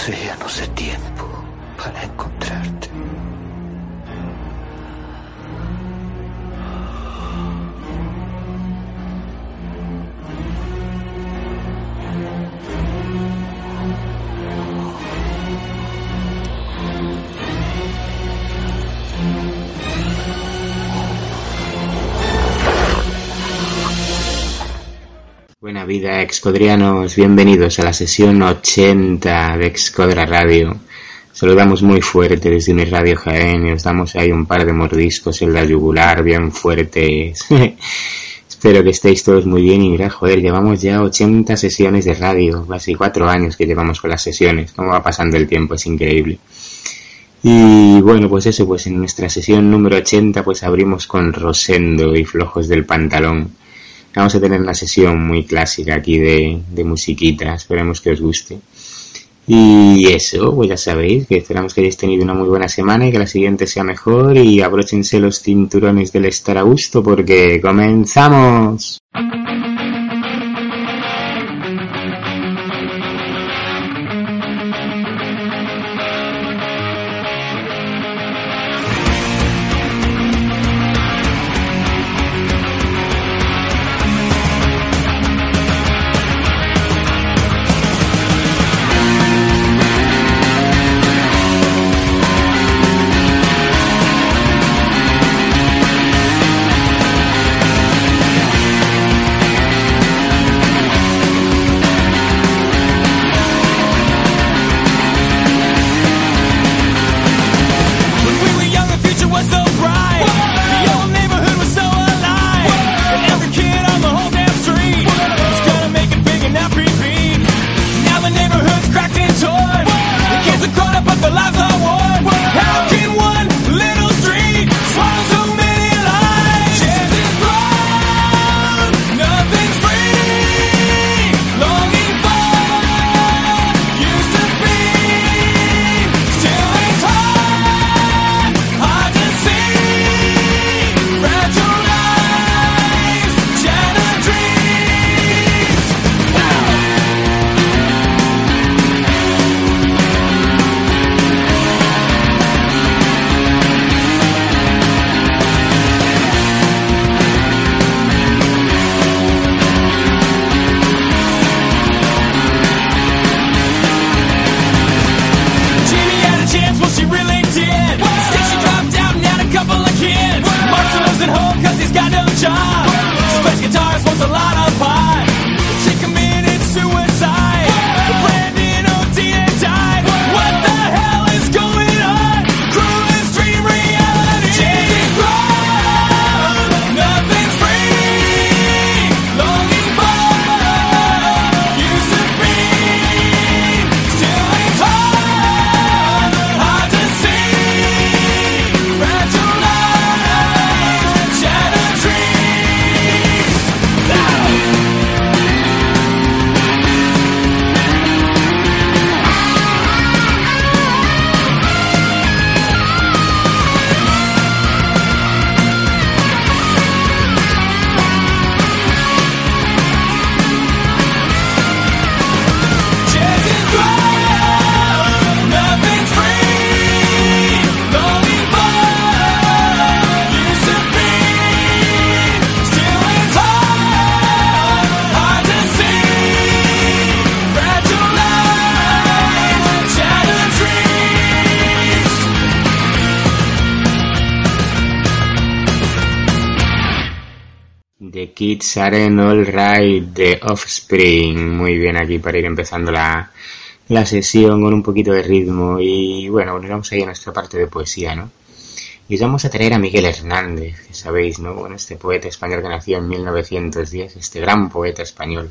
Océanos de tiempo vida, excodrianos, bienvenidos a la sesión 80 de Excodra Radio. Saludamos muy fuerte desde mi radio Jaén os damos ahí un par de mordiscos en la yugular bien fuertes. Espero que estéis todos muy bien y mirad, joder, llevamos ya 80 sesiones de radio, casi cuatro años que llevamos con las sesiones. Cómo va pasando el tiempo, es increíble. Y bueno, pues eso, pues en nuestra sesión número 80 pues abrimos con Rosendo y Flojos del Pantalón. Vamos a tener una sesión muy clásica aquí de, de musiquita, esperemos que os guste. Y eso, pues ya sabéis, que esperamos que hayáis tenido una muy buena semana y que la siguiente sea mejor y abróchense los cinturones del estar a gusto porque comenzamos. Are All Right de Offspring. Muy bien aquí para ir empezando la, la sesión con un poquito de ritmo. Y bueno, nos vamos a nuestra parte de poesía, ¿no? Y os vamos a traer a Miguel Hernández, que sabéis, ¿no? Bueno, este poeta español que nació en 1910, este gran poeta español,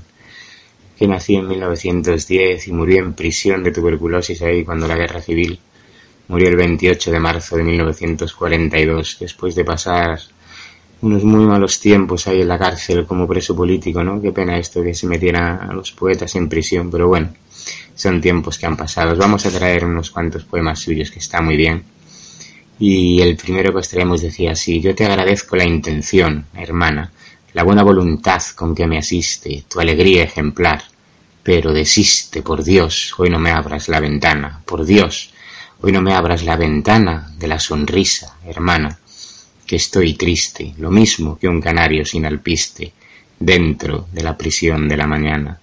que nació en 1910 y murió en prisión de tuberculosis ahí cuando la guerra civil. Murió el 28 de marzo de 1942, después de pasar unos muy malos tiempos ahí en la cárcel como preso político, ¿no? Qué pena esto que se metiera a los poetas en prisión, pero bueno, son tiempos que han pasado. Os vamos a traer unos cuantos poemas suyos que está muy bien. Y el primero que os traemos decía así, yo te agradezco la intención, hermana, la buena voluntad con que me asiste, tu alegría ejemplar, pero desiste, por Dios, hoy no me abras la ventana, por Dios, hoy no me abras la ventana de la sonrisa, hermana, que estoy triste, lo mismo que un canario sin alpiste, dentro de la prisión de la mañana.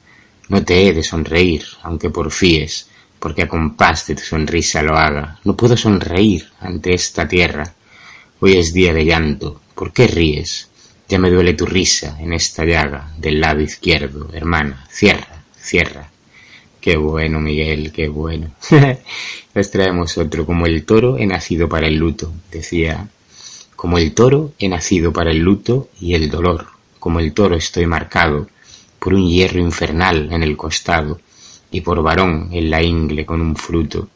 No te he de sonreír, aunque porfíes, porque a compás de tu sonrisa lo haga. No puedo sonreír ante esta tierra. Hoy es día de llanto. ¿Por qué ríes? Ya me duele tu risa en esta llaga del lado izquierdo, hermana. Cierra, cierra. Qué bueno, Miguel, qué bueno. Les traemos otro. Como el toro he nacido para el luto, decía. Como el toro he nacido para el luto y el dolor. Como el toro estoy marcado por un hierro infernal en el costado y por varón en la ingle con un fruto.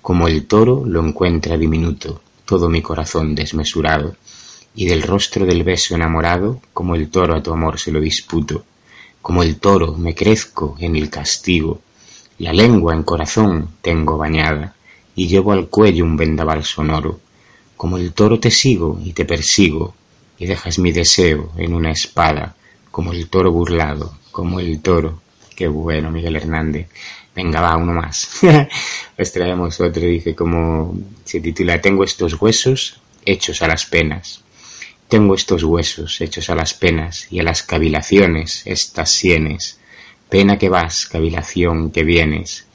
Como el toro lo encuentra diminuto todo mi corazón desmesurado y del rostro del beso enamorado como el toro a tu amor se lo disputo. Como el toro me crezco en el castigo la lengua en corazón tengo bañada, y llevo al cuello un vendaval sonoro. Como el toro te sigo y te persigo, y dejas mi deseo en una espada, como el toro burlado, como el toro. Qué bueno, Miguel Hernández. Venga, va, uno más. Les traemos otro, dice como se titula Tengo estos huesos hechos a las penas. Tengo estos huesos hechos a las penas y a las cavilaciones estas sienes Pena que vas, cavilación que vienes,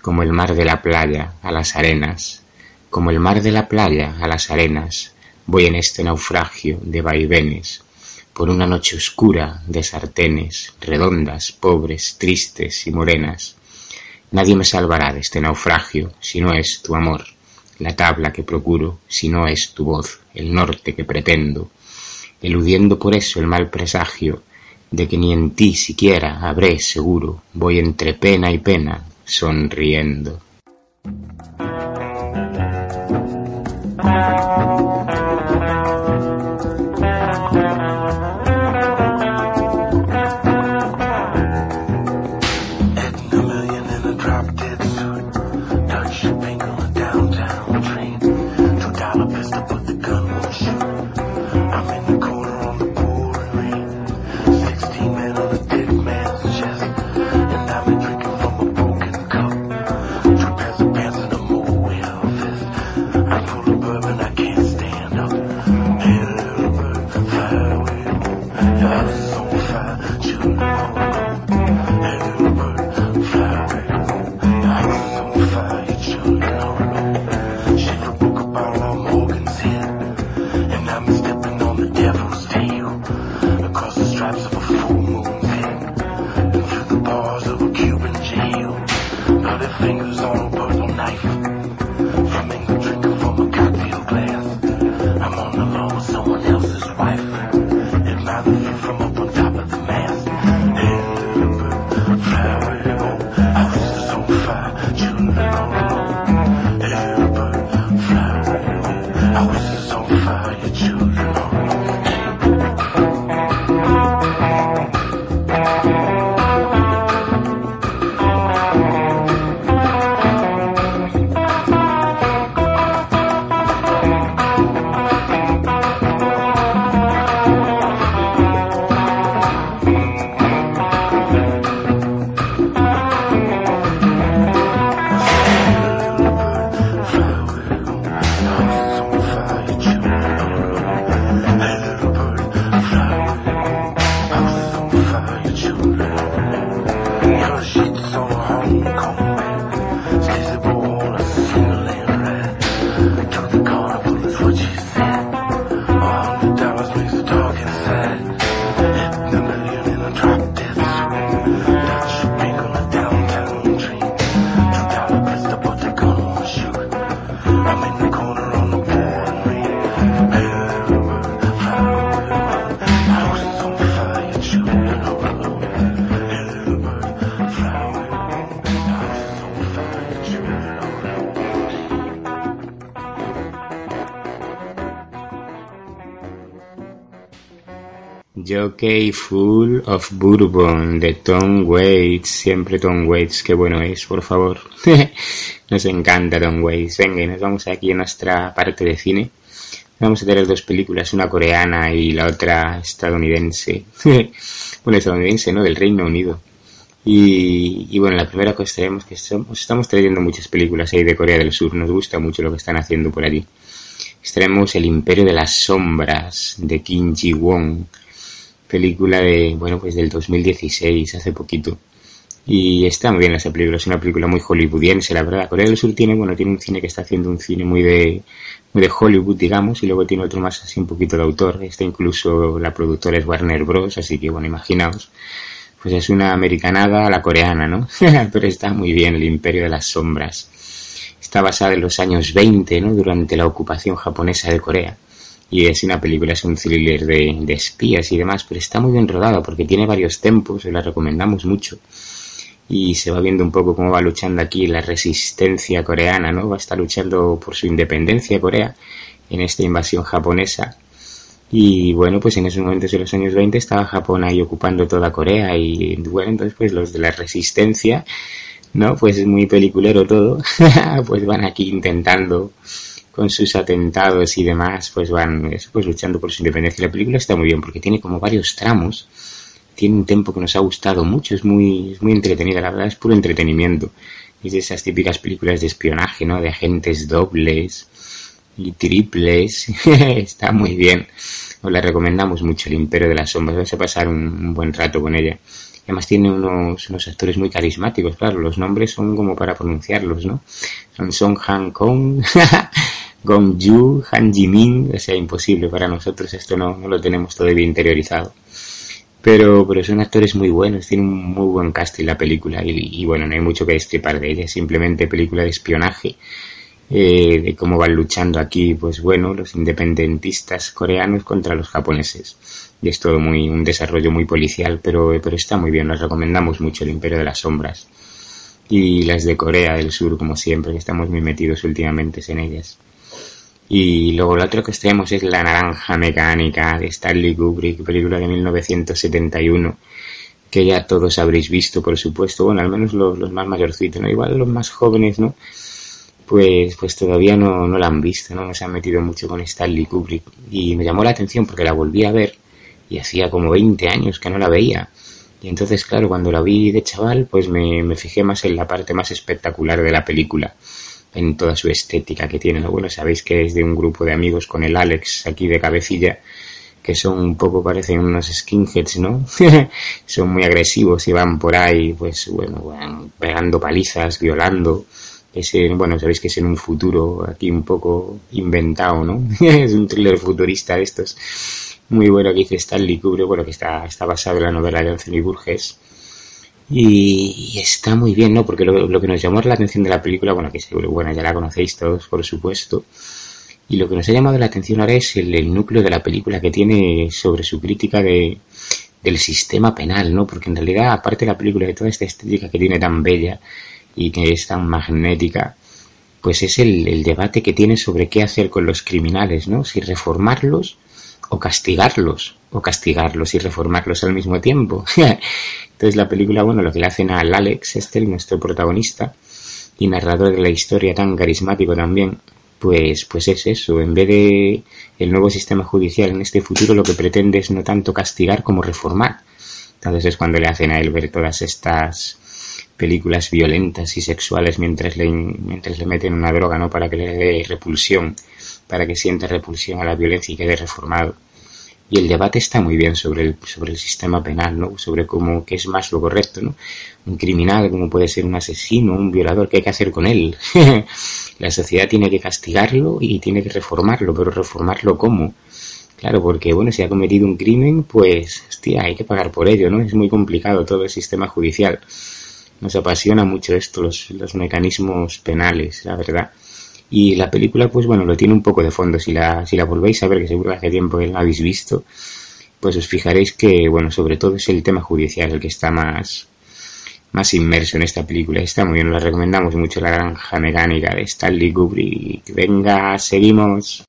como el mar de la playa a las arenas, como el mar de la playa a las arenas, voy en este naufragio de vaivenes, por una noche oscura de sartenes, redondas, pobres, tristes y morenas. Nadie me salvará de este naufragio si no es tu amor, la tabla que procuro, si no es tu voz, el norte que pretendo, eludiendo por eso el mal presagio de que ni en ti siquiera habré seguro, voy entre pena y pena, sonriendo. Thank you. Jockey Full of Bourbon de Tom Waits. Siempre Tom Waits, qué bueno es, por favor. nos encanta Tom Waits. Venga, nos vamos aquí a nuestra parte de cine. Vamos a tener dos películas, una coreana y la otra estadounidense. bueno, estadounidense, ¿no? Del Reino Unido. Y, bueno, la primera cosa tenemos que estamos, estamos trayendo muchas películas ahí de Corea del Sur. Nos gusta mucho lo que están haciendo por allí. Estaremos El Imperio de las Sombras de Kim Ji-won película de, bueno, pues del 2016, hace poquito. Y está muy bien esa película, es una película muy hollywoodiense, la verdad. Corea del Sur tiene, bueno, tiene un cine que está haciendo un cine muy de, muy de Hollywood, digamos, y luego tiene otro más así un poquito de autor. Está incluso la productora es Warner Bros, así que bueno, imaginaos. Pues es una americanada a la coreana, ¿no? Pero está muy bien, El Imperio de las Sombras. Está basada en los años 20, ¿no? Durante la ocupación japonesa de Corea. Y es una película, es un thriller de, espías y demás, pero está muy bien rodada porque tiene varios tempos, la recomendamos mucho y se va viendo un poco cómo va luchando aquí la resistencia coreana, ¿no? Va a estar luchando por su independencia Corea en esta invasión japonesa. Y bueno, pues en esos momentos de los años 20 estaba Japón ahí ocupando toda Corea y bueno, entonces pues los de la resistencia, ¿no? Pues es muy peliculero todo, pues van aquí intentando con sus atentados y demás, pues van pues luchando por su independencia. La película está muy bien porque tiene como varios tramos tiene un tempo que nos ha gustado mucho, es muy, es muy entretenida, la verdad es puro entretenimiento. Es de esas típicas películas de espionaje, ¿no? De agentes dobles y triples. Está muy bien. Os la recomendamos mucho, El Imperio de las Sombras. Vais a pasar un, buen rato con ella. Además tiene unos, unos actores muy carismáticos, claro, los nombres son como para pronunciarlos, ¿no? Son Song Han Kong, Gong Yu, Han Jimin, o sea, imposible para nosotros, esto no, no lo tenemos todavía interiorizado. Pero, pero son actores muy buenos, tienen un muy buen casting la película y, bueno, no hay mucho que destripar de ella, simplemente película de espionaje, eh, de cómo van luchando aquí, pues bueno, los independentistas coreanos contra los japoneses. Y es todo muy, un desarrollo muy policial, pero, pero está muy bien, nos recomendamos mucho El Imperio de las Sombras. Y las de Corea del Sur, como siempre, que estamos muy metidos últimamente en ellas. Y luego lo otro que tenemos es La Naranja Mecánica de Stanley Kubrick, película de 1971, que ya todos habréis visto, por supuesto, bueno, al menos los, más mayorcitos, ¿no? Igual los más jóvenes, ¿no? Pues, pues todavía no, no la han visto, ¿no? No se han metido mucho con Stanley Kubrick. Y me llamó la atención porque la volví a ver y hacía como 20 años que no la veía. Y entonces, claro, cuando la vi de chaval, pues me, me fijé más en la parte más espectacular de la película en toda su estética que tiene. Lo bueno, sabéis que es de un grupo de amigos con el Alex aquí de cabecilla, que son un poco, parecen unos skinheads, ¿no? son muy agresivos y van por ahí, pues bueno, pegando palizas, violando. Ese, bueno, sabéis que es en un futuro aquí un poco inventado, ¿no? es un thriller futurista de estos. Muy bueno que dice Stanley Kubrick, bueno, que está, está basado en la novela de Anthony Burgess y, está muy bien, ¿no? Porque lo, que nos llamó la atención de la película, bueno, que seguro, bueno, ya la conocéis todos, por supuesto. Y lo que nos ha llamado la atención ahora es el, núcleo de la película que tiene sobre su crítica de, del sistema penal, ¿no? Porque en realidad, aparte de la película, de toda esta estética que tiene tan bella y que es tan magnética, pues es el debate que tiene sobre qué hacer con los criminales, ¿no? Si reformarlos o castigarlos, o castigarlos y reformarlos al mismo tiempo. Entonces la película, bueno, lo que le hacen al Alex, este, nuestro protagonista, y narrador de la historia tan carismático también, pues, pues es eso, en vez de el nuevo sistema judicial en este futuro lo que pretende es no tanto castigar como reformar. Entonces es cuando le hacen a él ver todas estas películas violentas y sexuales mientras le, mientras le meten una droga, ¿no? Para que le dé repulsión para que sienta repulsión a la violencia y quede reformado. Y el debate está muy bien sobre el, sobre el sistema penal, ¿no? Sobre cómo, qué es más lo correcto, ¿no? Un criminal, como puede ser un asesino, un violador, ¿qué hay que hacer con él? la sociedad tiene que castigarlo y tiene que reformarlo, pero reformarlo cómo? Claro, porque bueno, si ha cometido un crimen, pues, hostia, hay que pagar por ello, ¿no? Es muy complicado todo el sistema judicial. Nos apasiona mucho esto, los, los mecanismos penales, la verdad. Y la película, pues bueno, lo tiene un poco de fondo. Si la, si la volvéis a ver, que seguro hace tiempo que la habéis visto, pues os fijaréis que, bueno, sobre todo es el tema judicial el que está más, más inmerso en esta película. Está muy bien, la recomendamos mucho, La Granja Mecánica de Stanley Kubrick. Venga, seguimos.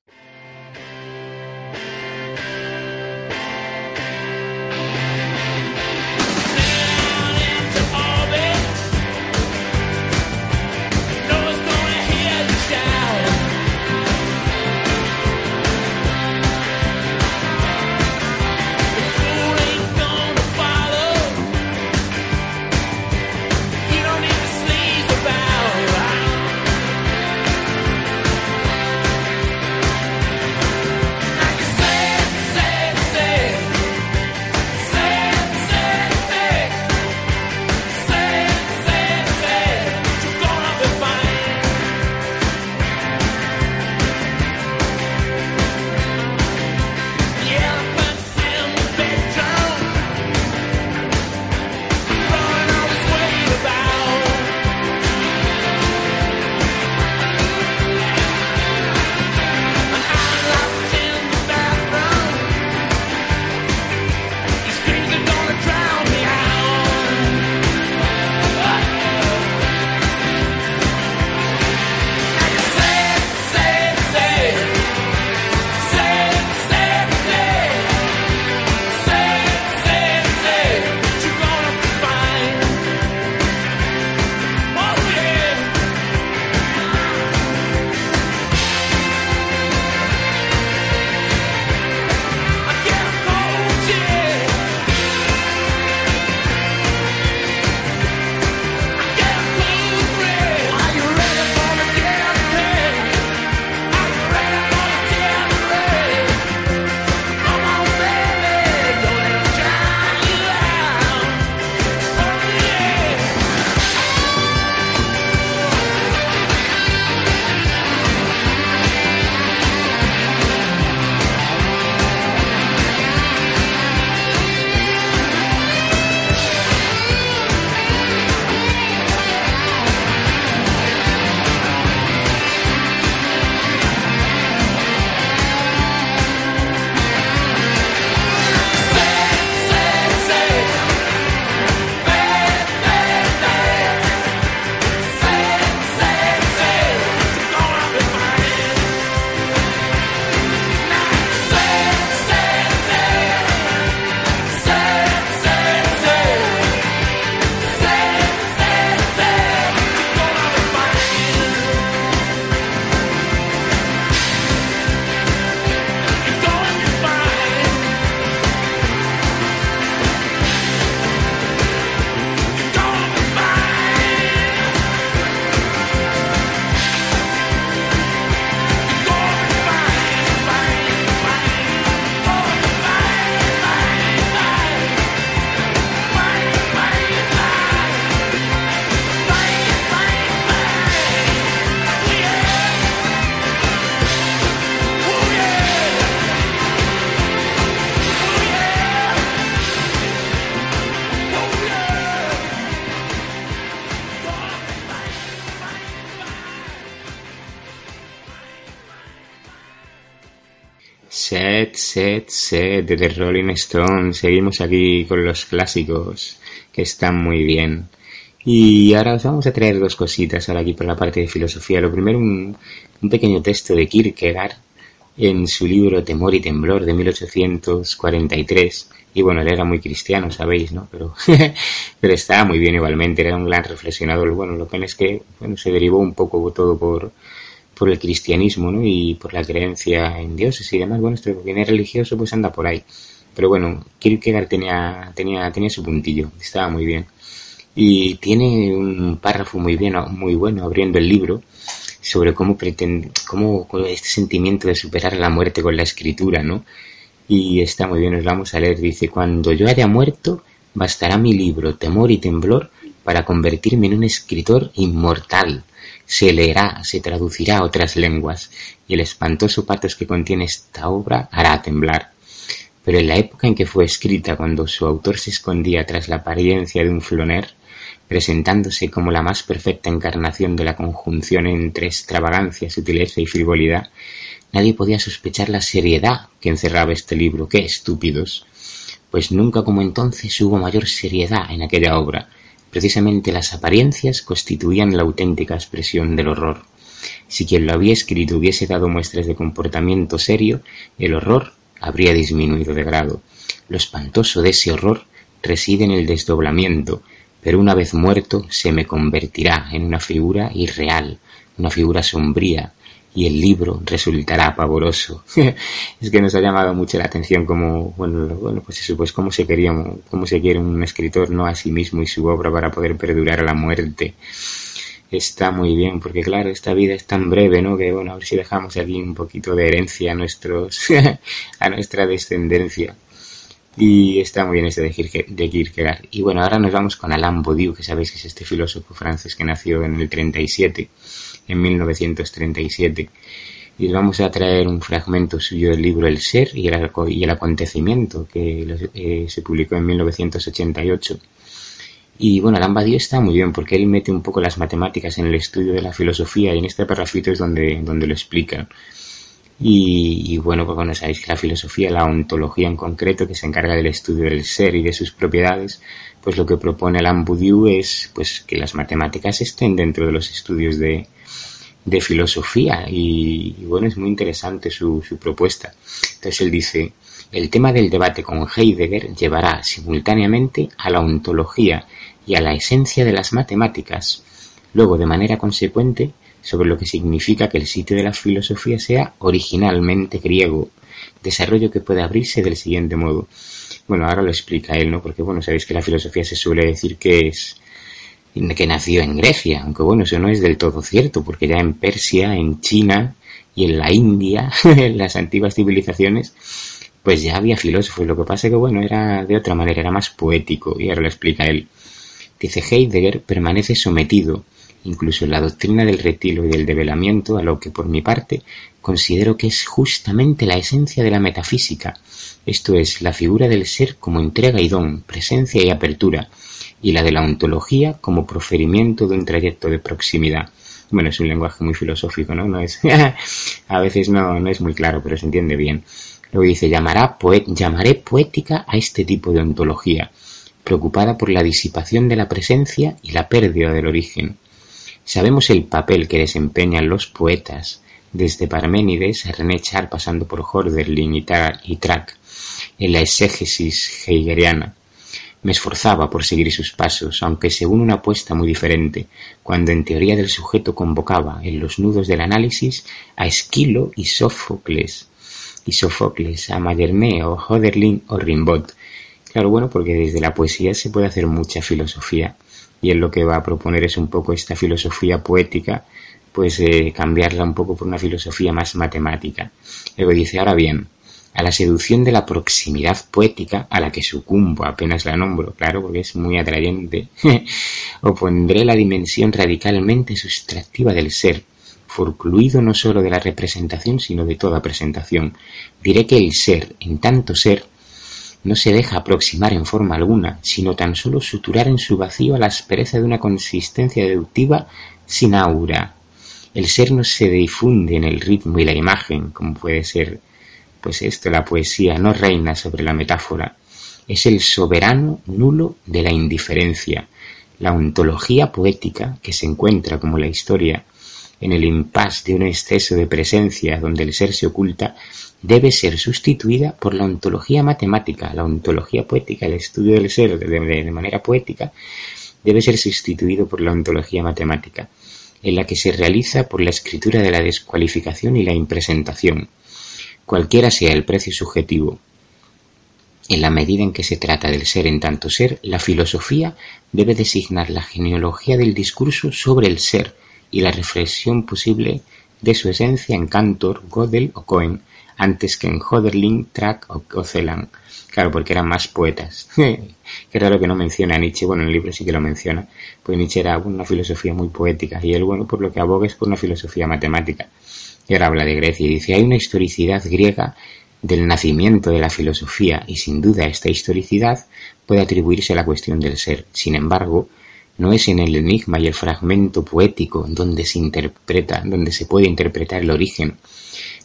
Set, set, set de The Rolling Stones. Seguimos aquí con los clásicos que están muy bien. Y ahora os vamos a traer dos cositas ahora aquí por la parte de filosofía. Lo primero, un, un pequeño texto de Kierkegaard en su libro Temor y Temblor de 1843. Y bueno, él era muy cristiano, sabéis, ¿no? Pero, pero estaba muy bien igualmente, era un gran reflexionador. Bueno, lo que es que bueno, se derivó un poco todo por, por el cristianismo, ¿no? Y por la creencia en dioses y demás. Bueno, esto que es religioso, pues anda por ahí. Pero bueno, Kierkegaard tenía, tenía, tenía su puntillo, estaba muy bien. Y tiene un párrafo muy bien, muy bueno abriendo el libro sobre cómo pretende, cómo este sentimiento de superar la muerte con la escritura, ¿no? Y está muy bien, nos vamos a leer. Dice, cuando yo haya muerto, bastará mi libro Temor y Temblor para convertirme en un escritor inmortal. Se leerá, se traducirá a otras lenguas, y el espantoso patos que contiene esta obra hará temblar. Pero en la época en que fue escrita, cuando su autor se escondía tras la apariencia de un floner, presentándose como la más perfecta encarnación de la conjunción entre extravagancia, sutileza y frivolidad, nadie podía sospechar la seriedad que encerraba este libro. ¡Qué estúpidos! Pues nunca como entonces hubo mayor seriedad en aquella obra. Precisamente las apariencias constituían la auténtica expresión del horror. Si quien lo había escrito hubiese dado muestras de comportamiento serio, el horror habría disminuido de grado. Lo espantoso de ese horror reside en el desdoblamiento, pero una vez muerto se me convertirá en una figura irreal, una figura sombría, y el libro resultará pavoroso. es que nos ha llamado mucho la atención como, bueno, bueno, pues eso, pues cómo se quería, cómo se quiere un escritor no a sí mismo y su obra para poder perdurar a la muerte. Está muy bien, porque claro, esta vida es tan breve, ¿no? Que bueno, a ver si dejamos aquí un poquito de herencia a nuestros, a nuestra descendencia. Y está muy bien este de Kierkegaard. Y bueno, ahora nos vamos con Alain Baudieu, que sabéis que es este filósofo francés que nació en el 37, en 1937. Y os vamos a traer un fragmento suyo del libro El Ser y el, y el Acontecimiento, que eh, se publicó en 1988. Y bueno, Baudieu está muy bien porque él mete un poco las matemáticas en el estudio de la filosofía y en este parrafito es donde, donde lo explica. Y, bueno, pues bueno, sabéis que la filosofía, la ontología en concreto, que se encarga del estudio del ser y de sus propiedades, pues lo que propone Alain Baudieu es pues que las matemáticas estén dentro de los estudios de, de filosofía y, bueno, es muy interesante su, su propuesta. Entonces él dice, el tema del debate con Heidegger llevará simultáneamente a la ontología y a la esencia de las matemáticas. Luego, de manera consecuente, sobre lo que significa que el sitio de la filosofía sea originalmente griego, desarrollo que puede abrirse del siguiente modo. Bueno, ahora lo explica él, ¿no? Porque, bueno, sabéis que la filosofía se suele decir que es que nació en Grecia, aunque bueno, eso no es del todo cierto, porque ya en Persia, en China y en la India, en las antiguas civilizaciones, pues ya había filósofos. Lo que pasa que, bueno, era de otra manera, era más poético, y ahora lo explica él. Dice Heidegger permanece sometido incluso la doctrina del retiro y del develamiento, a lo que por mi parte considero que es justamente la esencia de la metafísica, esto es, la figura del ser como entrega y don, presencia y apertura, y la de la ontología como proferimiento de un trayecto de proximidad. Bueno, es un lenguaje muy filosófico, ¿no? no es, a veces no, no es muy claro, pero se entiende bien. Luego dice, llamará llamaré poética a este tipo de ontología, preocupada por la disipación de la presencia y la pérdida del origen. Sabemos el papel que desempeñan los poetas, desde Parménides a René Char pasando por Hölderlin y, y Track, en la exégesis heideggeriana. Me esforzaba por seguir sus pasos, aunque según una apuesta muy diferente, cuando en teoría del sujeto convocaba en los nudos del análisis a Esquilo y Sófocles, y Sófocles, a Mallarmé o Hölderlin o Rimbaud. Claro, bueno, porque desde la poesía se puede hacer mucha filosofía y él lo que va a proponer es un poco esta filosofía poética, pues eh, cambiarla un poco por una filosofía más matemática. Luego dice, ahora bien, a la seducción de la proximidad poética, a la que sucumbo apenas la nombro, claro, porque es muy atrayente, opondré la dimensión radicalmente sustractiva del ser, forcluido no sólo de la representación, sino de toda presentación. Diré que el ser, en tanto ser, no se deja aproximar en forma alguna, sino tan solo suturar en su vacío a la aspereza de una consistencia deductiva sin aura. El ser no se difunde en el ritmo y la imagen, como puede ser pues esto, la poesía no reina sobre la metáfora, es el soberano nulo de la indiferencia, la ontología poética que se encuentra como la historia en el impas de un exceso de presencia donde el ser se oculta, debe ser sustituida por la ontología matemática, la ontología poética, el estudio del ser de, manera poética, debe ser sustituido por la ontología matemática, en la que se realiza por la escritura de la descualificación y la impresentación, cualquiera sea el precio subjetivo. En la medida en que se trata del ser en tanto ser, la filosofía debe designar la genealogía del discurso sobre el ser y la reflexión posible de su esencia en Cantor, Gödel o Cohen, antes que en Hoderling, Track o Celan. Claro, porque eran más poetas. Qué raro que no menciona a Nietzsche. Bueno, en el libro sí que lo menciona. Pues Nietzsche era una filosofía muy poética y él, bueno, por lo que aboga es por una filosofía matemática. Y ahora habla de Grecia y dice, hay una historicidad griega del nacimiento de la filosofía y sin duda esta historicidad puede atribuirse a la cuestión del ser. Sin embargo, no es en el enigma y el fragmento poético donde se interpreta, donde se puede interpretar el origen.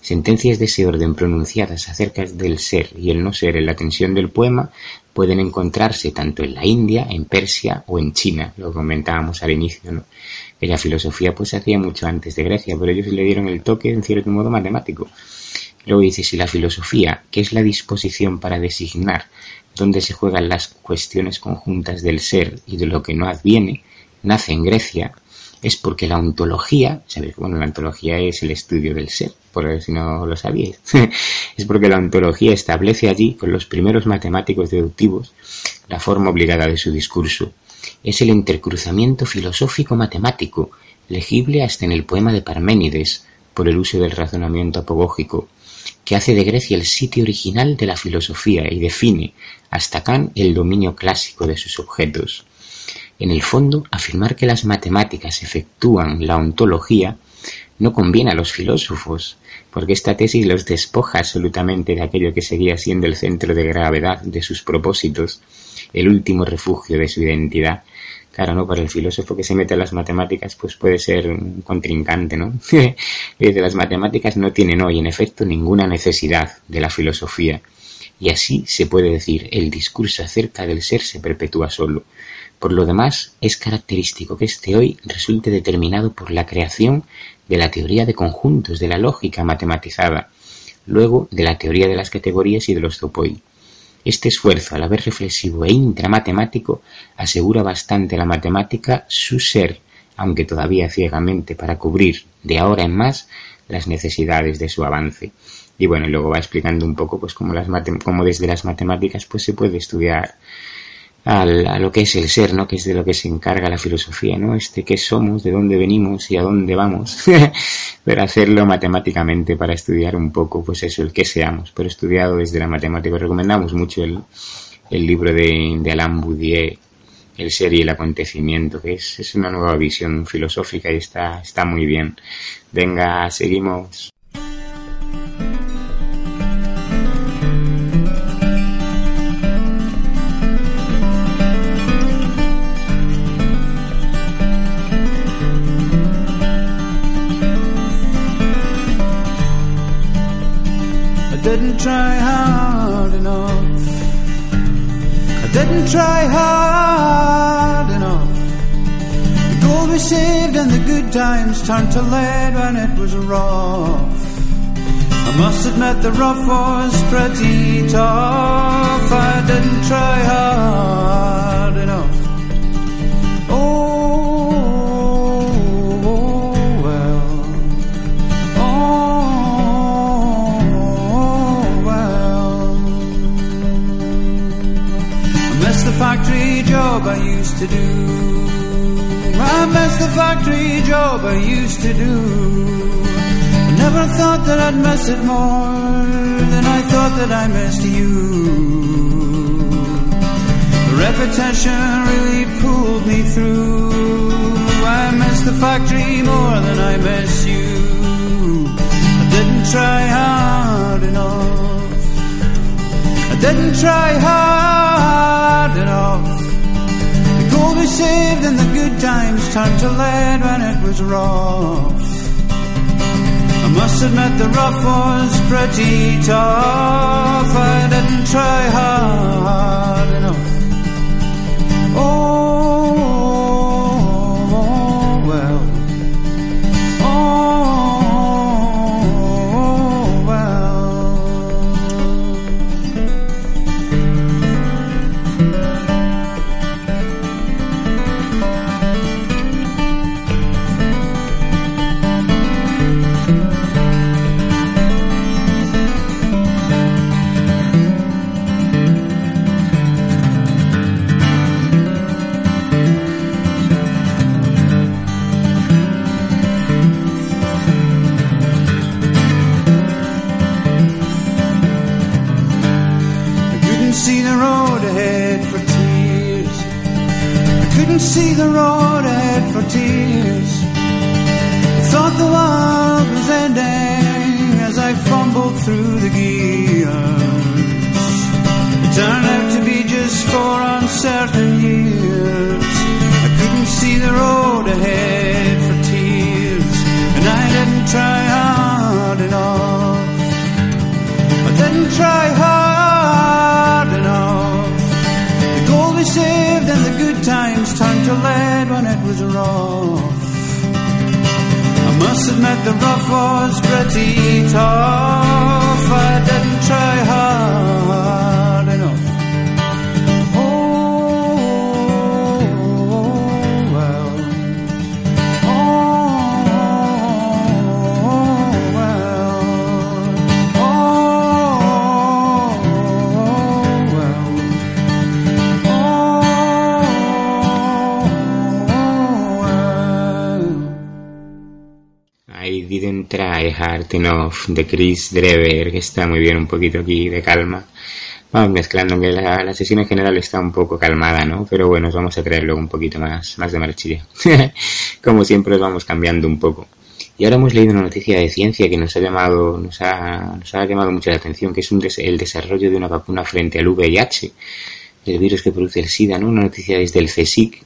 Sentencias de ese orden pronunciadas acerca del ser y el no ser en la tensión del poema pueden encontrarse tanto en la India, en Persia o en China, lo comentábamos al inicio, ¿no? Que la filosofía pues se hacía mucho antes de Grecia, pero ellos le dieron el toque en cierto modo matemático. Luego dice, si la filosofía, que es la disposición para designar donde se juegan las cuestiones conjuntas del ser y de lo que no adviene, nace en Grecia, es porque la ontología, ¿sabéis? Bueno, la ontología es el estudio del ser, por si no lo sabíais. es porque la ontología establece allí, con los primeros matemáticos deductivos, la forma obligada de su discurso. Es el intercruzamiento filosófico-matemático, legible hasta en el poema de Parménides, por el uso del razonamiento apogógico, que hace de Grecia el sitio original de la filosofía y define, hasta Kant, el dominio clásico de sus objetos. En el fondo, afirmar que las matemáticas efectúan la ontología no conviene a los filósofos, porque esta tesis los despoja absolutamente de aquello que seguía siendo el centro de gravedad de sus propósitos, el último refugio de su identidad, Claro, ¿no? Para el filósofo que se mete a las matemáticas, pues puede ser un contrincante, ¿no? de las matemáticas no tienen hoy, en efecto, ninguna necesidad de la filosofía. Y así se puede decir, el discurso acerca del ser se perpetúa solo. Por lo demás, es característico que este hoy resulte determinado por la creación de la teoría de conjuntos, de la lógica matematizada, luego de la teoría de las categorías y de los topoi. Este esfuerzo, a la vez reflexivo e intramatemático, asegura bastante la matemática su ser, aunque todavía ciegamente, para cubrir, de ahora en más, las necesidades de su avance. Y bueno, luego va explicando un poco pues cómo, cómo desde las matemáticas pues se puede estudiar a lo que es el ser, ¿no? Que es de lo que se encarga la filosofía, ¿no? Este qué somos, de dónde venimos y a dónde vamos. Pero hacerlo matemáticamente para estudiar un poco, pues eso, el qué seamos. Pero estudiado desde la matemática. Recomendamos mucho el, el libro de, de Alain Boudier, El ser y el acontecimiento, que es, es una nueva visión filosófica y está, está muy bien. Venga, seguimos. Didn't try hard enough. I didn't try hard enough. The gold we saved and the good times turned to lead when it was rough. I must admit the rough was pretty tough. I didn't try hard to do. I miss the factory job I used to do. I never thought that I'd miss it more than I thought that I missed you. The repetition really pulled me through. I miss the factory more than I miss you. I didn't try hard enough. I didn't try hard enough. Saved and the good times turned to lead when it was rough. I must admit the rough was pretty tough. I didn't try hard de Chris Drever, que está muy bien, un poquito aquí de calma. Vamos mezclando, que la, la sesión en general está un poco calmada, ¿no? Pero bueno, os vamos a traer luego un poquito más, más de marchilla. Como siempre, os vamos cambiando un poco. Y ahora hemos leído una noticia de ciencia que nos ha llamado, nos ha, nos ha llamado mucho la atención, que es un des- el desarrollo de una vacuna frente al VIH, el virus que produce el SIDA, ¿no? Una noticia desde el CSIC,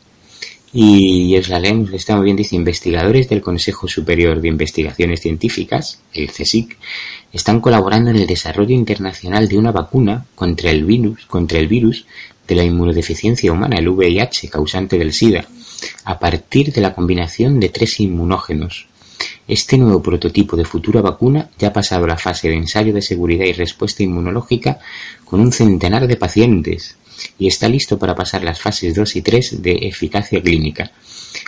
y os la leemos, está muy bien, dice, investigadores del Consejo Superior de Investigaciones Científicas, el CSIC, están colaborando en el desarrollo internacional de una vacuna contra el virus, contra el virus de la inmunodeficiencia humana, el VIH, causante del SIDA, a partir de la combinación de tres inmunógenos. Este nuevo prototipo de futura vacuna ya ha pasado la fase de ensayo de seguridad y respuesta inmunológica con un centenar de pacientes y está listo para pasar las fases 2 y 3 de eficacia clínica.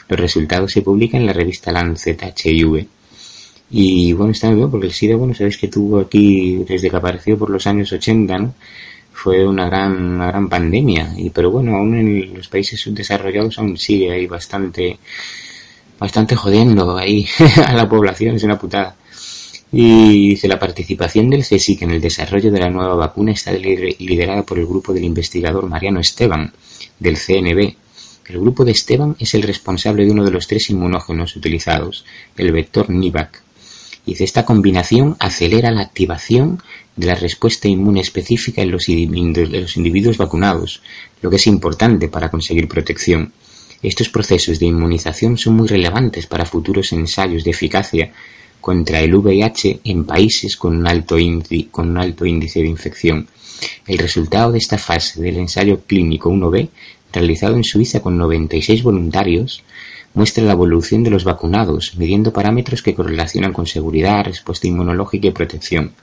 Los resultados se publican en la revista Lancet HIV. Y bueno, está muy bien porque el SIDA, bueno, sabéis que tuvo aquí desde que apareció por los años 80, ¿no? Fue una gran, una gran pandemia. Y, pero bueno, aún en los países subdesarrollados aún sigue ahí bastante, bastante jodiendo ahí a la población, es una putada. Y dice, la participación del CSIC en el desarrollo de la nueva vacuna está lider- liderada por el grupo del investigador Mariano Esteban, del CNB. El grupo de Esteban es el responsable de uno de los tres inmunógenos utilizados, el vector NIVAC. Dice, esta combinación acelera la activación de la respuesta inmune específica en los, de los individuos vacunados, lo que es importante para conseguir protección. Estos procesos de inmunización son muy relevantes para futuros ensayos de eficacia contra el VIH en países con un alto índice, con un alto índice de infección. El resultado de esta fase del ensayo clínico 1B, realizado en Suiza con 96 voluntarios, muestra la evolución de los vacunados, midiendo parámetros que correlacionan con seguridad, respuesta inmunológica y protección.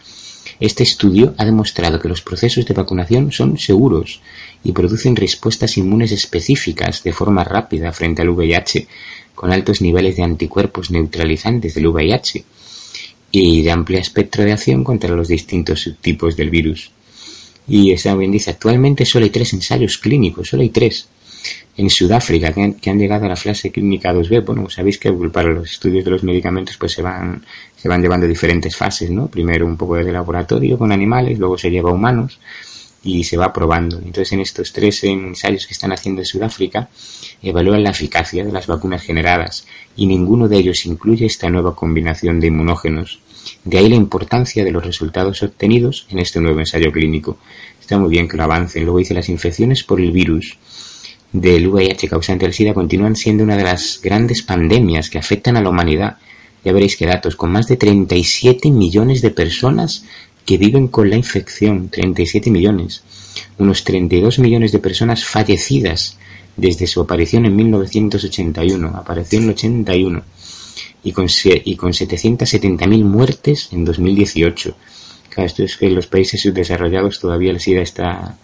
Este estudio ha demostrado que los procesos de vacunación son seguros y producen respuestas inmunes específicas de forma rápida frente al VIH, con altos niveles de anticuerpos neutralizantes del VIH y de amplio espectro de acción contra los distintos subtipos del virus. Y está bien, dice, actualmente solo hay tres ensayos clínicos, solo hay tres. En Sudáfrica, que han, llegado a la fase clínica 2B, bueno, sabéis que para los estudios de los medicamentos pues se van, se van llevando diferentes fases, ¿no? Primero un poco de laboratorio con animales, luego se lleva a humanos y se va probando. Entonces en estos tres ensayos que están haciendo en Sudáfrica evalúan la eficacia de las vacunas generadas y ninguno de ellos incluye esta nueva combinación de inmunógenos. De ahí la importancia de los resultados obtenidos en este nuevo ensayo clínico. Está muy bien que lo avancen. Luego dice las infecciones por el virus del VIH causante del SIDA continúan siendo una de las grandes pandemias que afectan a la humanidad Ya veréis qué datos, con más de 37 millones de personas que viven con la infección, 37 millones, unos 32 millones de personas fallecidas desde su aparición en 1981, apareció en el 81, y con, y con 770.000 muertes en 2018. Claro, esto es que en los países subdesarrollados todavía el SIDA está,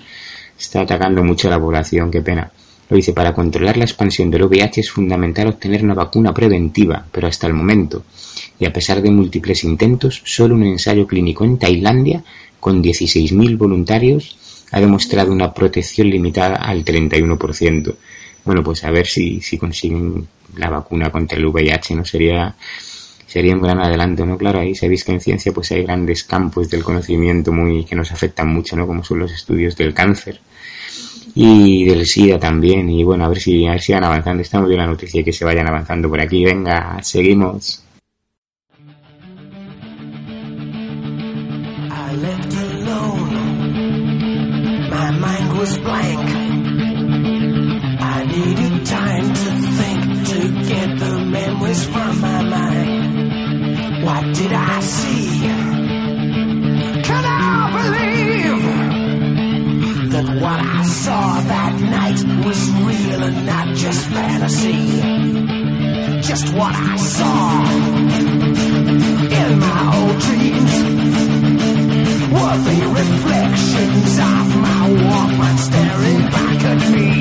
está atacando mucho a la población, qué pena. Lo dice, para controlar la expansión del VIH es fundamental obtener una vacuna preventiva, pero hasta el momento, y a pesar de múltiples intentos, solo un ensayo clínico en Tailandia, con 16.000 voluntarios, ha demostrado una protección limitada al 31%. Bueno, pues a ver si, si consiguen la vacuna contra el VIH, ¿no? Sería, sería un gran adelanto, ¿no? Claro, ahí sabéis que en ciencia pues hay grandes campos del conocimiento muy, que nos afectan mucho, ¿no? Como son los estudios del cáncer y del SIDA también. Y bueno, a ver si, van avanzando. Estamos viendo la noticia que se vayan avanzando por aquí. Venga, seguimos. I left alone. My mind was blank. I needed time to think to get the memories from my mind. What did I see? Can I that what I saw that night was real and not just fantasy? Just what I saw in my old dreams were the reflections of my Walkman staring back at me.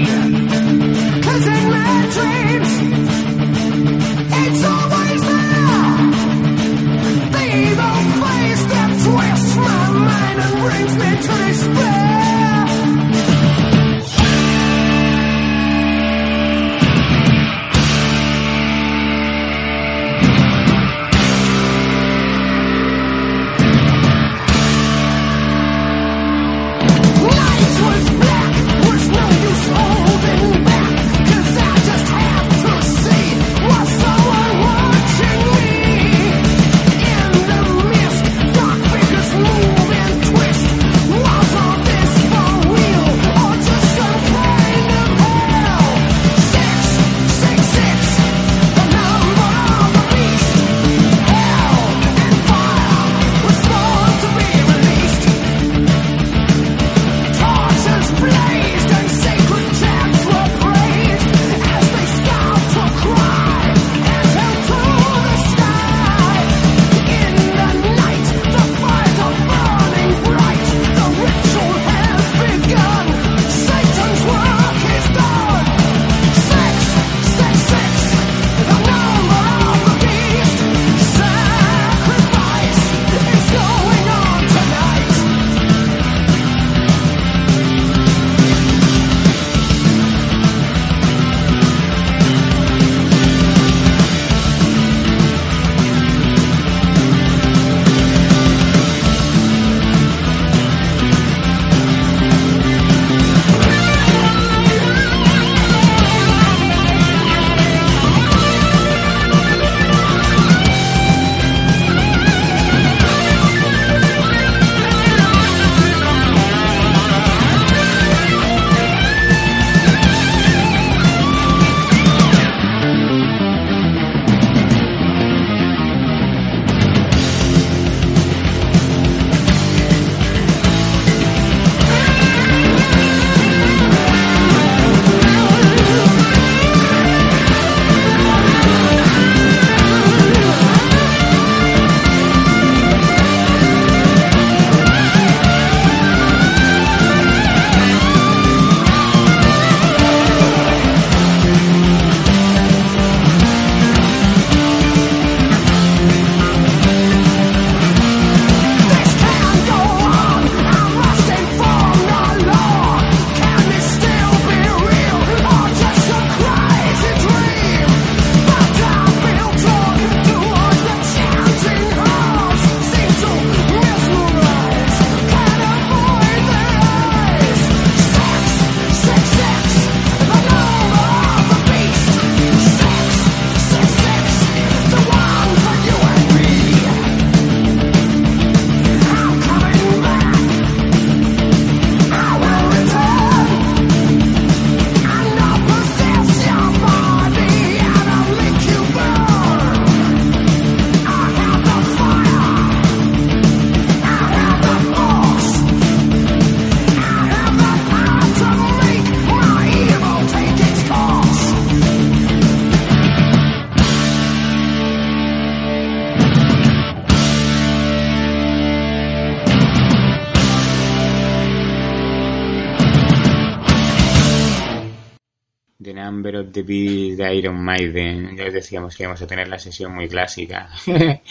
De Iron Maiden. Ya os decíamos que íbamos a tener la sesión muy clásica.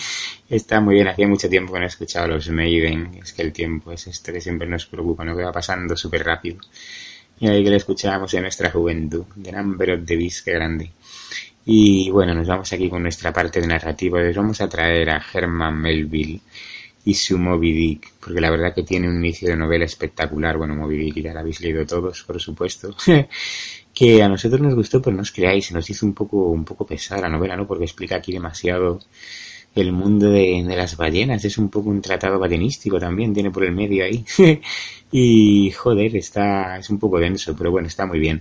Está muy bien, hacía mucho tiempo que no he escuchado a los Maiden. Es que el tiempo es esto que siempre nos preocupa, ¿no? Que va pasando súper rápido. Y ahí que lo escuchábamos en nuestra juventud. The Number of the Beast, qué grande. Y bueno, nos vamos aquí con nuestra parte de narrativa. Les vamos a traer a Herman Melville y su Moby Dick, porque la verdad que tiene un inicio de novela espectacular. Bueno, Moby Dick ya la habéis leído todos, por supuesto. que a nosotros nos gustó, pero no os creáis, se nos hizo un poco, un poco pesada la novela, ¿no? Porque explica aquí demasiado el mundo de, las ballenas. Es un poco un tratado ballenístico también, tiene por el medio ahí. y joder, está, es un poco denso, pero bueno, está muy bien.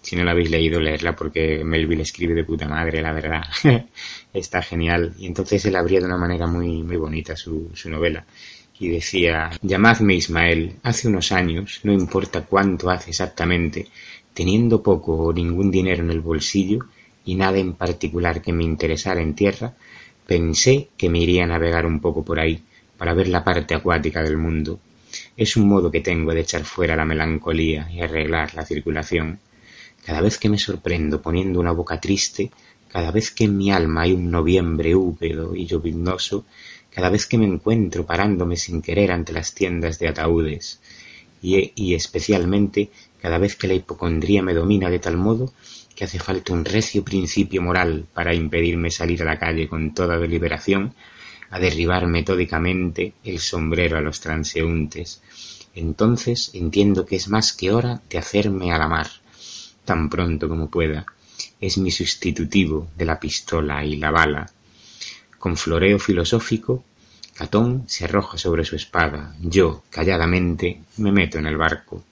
Si no la habéis leído, leerla porque Melville escribe de puta madre, la verdad. Está genial. Y entonces él abría de una manera muy, muy bonita su, su novela. Y decía, llamadme Ismael, hace unos años, no importa cuánto hace exactamente, teniendo poco o ningún dinero en el bolsillo y nada en particular que me interesara en tierra, pensé que me iría a navegar un poco por ahí para ver la parte acuática del mundo. Es un modo que tengo de echar fuera la melancolía y arreglar la circulación. Cada vez que me sorprendo poniendo una boca triste, cada vez que en mi alma hay un noviembre húmedo y lloviznoso, cada vez que me encuentro parándome sin querer ante las tiendas de ataúdes, y, y especialmente cada vez que la hipocondría me domina de tal modo que hace falta un recio principio moral para impedirme salir a la calle con toda deliberación, a derribar metódicamente el sombrero a los transeúntes. Entonces entiendo que es más que hora de hacerme a la mar tan pronto como pueda. Es mi sustitutivo de la pistola y la bala. Con floreo filosófico, Catón se arroja sobre su espada. Yo, calladamente, me meto en el barco.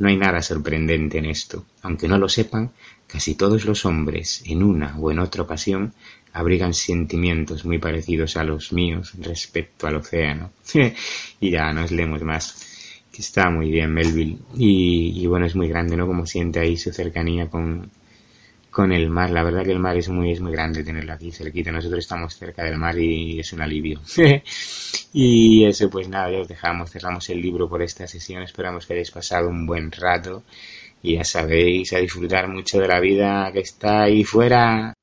No hay nada sorprendente en esto. Aunque no lo sepan, casi todos los hombres, en una o en otra ocasión, abrigan sentimientos muy parecidos a los míos respecto al océano. y ya, no os leemos más que está muy bien Melville y, y, bueno es muy grande no como siente ahí su cercanía con con el mar la verdad que el mar es muy es muy grande tenerlo aquí cerquita nosotros estamos cerca del mar y es un alivio. Y eso pues nada ya os dejamos cerramos el libro por esta sesión. Esperamos que hayáis pasado un buen rato y ya sabéis a disfrutar mucho de la vida que está ahí fuera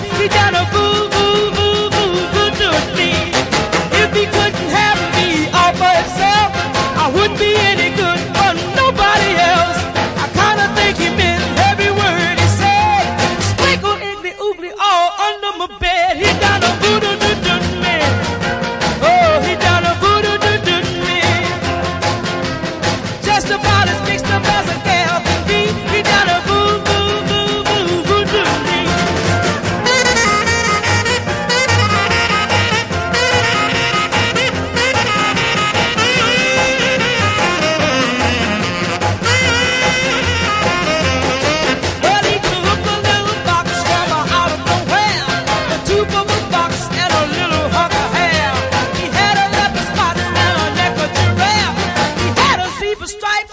can be. stripes